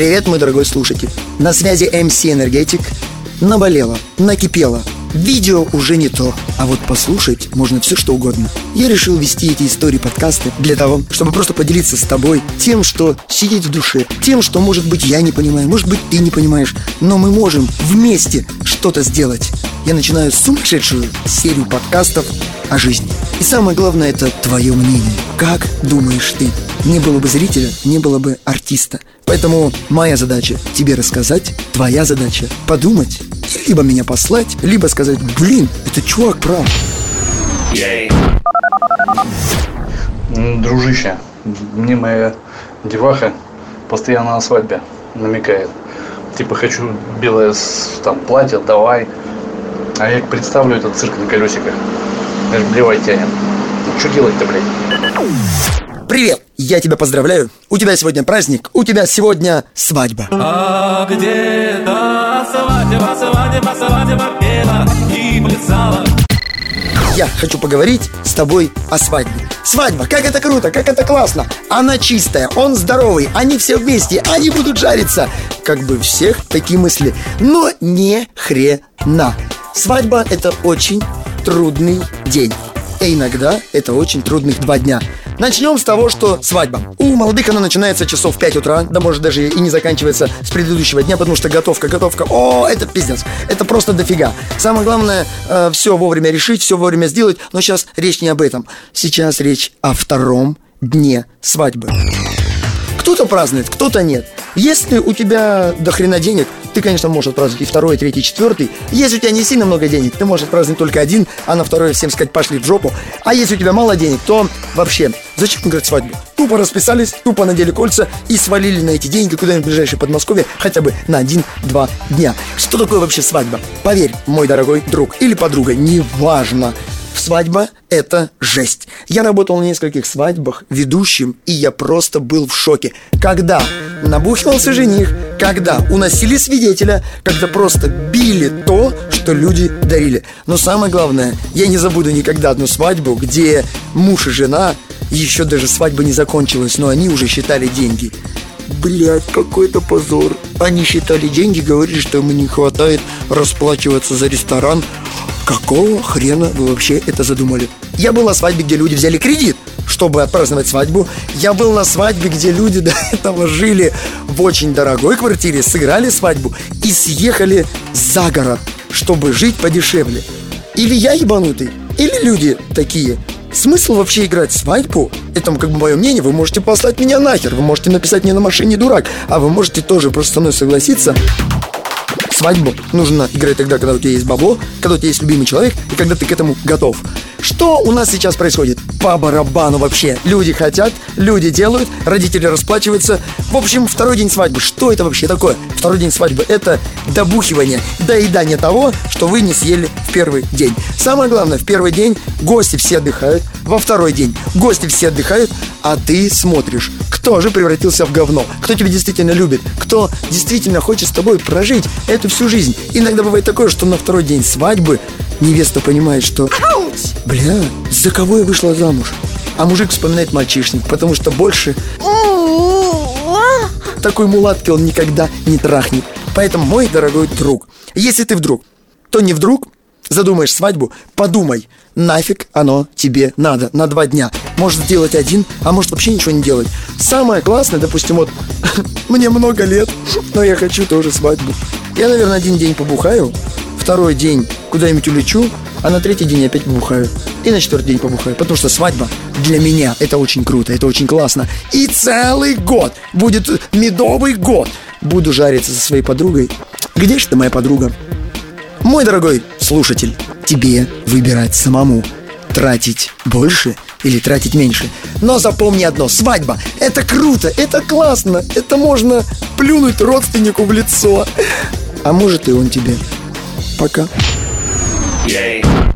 Привет, мой дорогой слушатель. На связи MC Энергетик. Наболело, накипело. Видео уже не то, а вот послушать можно все что угодно. Я решил вести эти истории подкасты для того, чтобы просто поделиться с тобой тем, что сидит в душе, тем, что, может быть, я не понимаю, может быть, ты не понимаешь, но мы можем вместе что-то сделать. Я начинаю сумасшедшую серию подкастов о жизни. И самое главное, это твое мнение. Как думаешь ты? Не было бы зрителя, не было бы артиста. Поэтому моя задача тебе рассказать, твоя задача подумать, либо меня послать, либо сказать, блин, это чувак прав. Дружище, мне моя деваха постоянно на свадьбе намекает. Типа хочу белое там платье, давай. А я представлю этот цирк на колесиках. Аж блевать тянет. Ну что делать-то, блядь? Привет, я тебя поздравляю. У тебя сегодня праздник, у тебя сегодня свадьба. А где-то свадьба, свадьба, свадьба пела и плясала. Я хочу поговорить с тобой о свадьбе. Свадьба, как это круто, как это классно. Она чистая, он здоровый, они все вместе, они будут жариться. Как бы всех такие мысли. Но не хрена. Свадьба это очень трудный день. И иногда это очень трудных два дня. Начнем с того, что свадьба. У молодых она начинается часов в 5 утра, да может даже и не заканчивается с предыдущего дня, потому что готовка, готовка, о, это пиздец, это просто дофига. Самое главное, все вовремя решить, все вовремя сделать, но сейчас речь не об этом. Сейчас речь о втором дне свадьбы. Кто-то празднует, кто-то нет. Если у тебя до хрена денег, ты, конечно, можешь отпраздновать и второй, и третий, и четвертый. Если у тебя не сильно много денег, ты можешь отпраздновать только один, а на второй всем сказать пошли в жопу. А если у тебя мало денег, то вообще, зачем играть свадьбу? Тупо расписались, тупо надели кольца и свалили на эти деньги куда-нибудь в ближайшее Подмосковье хотя бы на один-два дня. Что такое вообще свадьба? Поверь, мой дорогой друг или подруга, неважно. Свадьба – это жесть. Я работал на нескольких свадьбах ведущим, и я просто был в шоке. Когда набухивался жених, когда уносили свидетеля, когда просто били то, что люди дарили. Но самое главное, я не забуду никогда одну свадьбу, где муж и жена, еще даже свадьба не закончилась, но они уже считали деньги. Блять, какой-то позор. Они считали деньги, говорили, что ему не хватает расплачиваться за ресторан. Какого хрена вы вообще это задумали? Я был на свадьбе, где люди взяли кредит, чтобы отпраздновать свадьбу. Я был на свадьбе, где люди до этого жили в очень дорогой квартире, сыграли свадьбу и съехали за город, чтобы жить подешевле. Или я ебанутый, или люди такие. Смысл вообще играть свадьбу? Это как бы мое мнение, вы можете послать меня нахер, вы можете написать мне на машине дурак, а вы можете тоже просто со мной согласиться. Свадьбу нужно играть тогда, когда у тебя есть бабло, когда у тебя есть любимый человек и когда ты к этому готов. Что у нас сейчас происходит? По барабану вообще. Люди хотят, люди делают, родители расплачиваются. В общем, второй день свадьбы. Что это вообще такое? Второй день свадьбы – это добухивание, доедание того, что вы не съели в первый день. Самое главное, в первый день гости все отдыхают, во второй день гости все отдыхают, а ты смотришь, кто же превратился в говно, кто тебя действительно любит, кто действительно хочет с тобой прожить эту всю жизнь. Иногда бывает такое, что на второй день свадьбы невеста понимает, что «Бля, за кого я вышла замуж?» А мужик вспоминает мальчишник, потому что больше такой мулатки он никогда не трахнет. Поэтому, мой дорогой друг, если ты вдруг, то не вдруг задумаешь свадьбу, подумай, нафиг оно тебе надо на два дня. Может сделать один, а может вообще ничего не делать. Самое классное, допустим, вот мне много лет, но я хочу тоже свадьбу. Я, наверное, один день побухаю, второй день куда-нибудь улечу, а на третий день опять побухаю. И на четвертый день побухаю. Потому что свадьба для меня это очень круто, это очень классно. И целый год будет медовый год. Буду жариться со своей подругой. Где же ты, моя подруга? Мой дорогой слушатель, тебе выбирать самому. Тратить больше или тратить меньше. Но запомни одно, свадьба – это круто, это классно, это можно плюнуть родственнику в лицо. А может и он тебе. Пока. Yeah.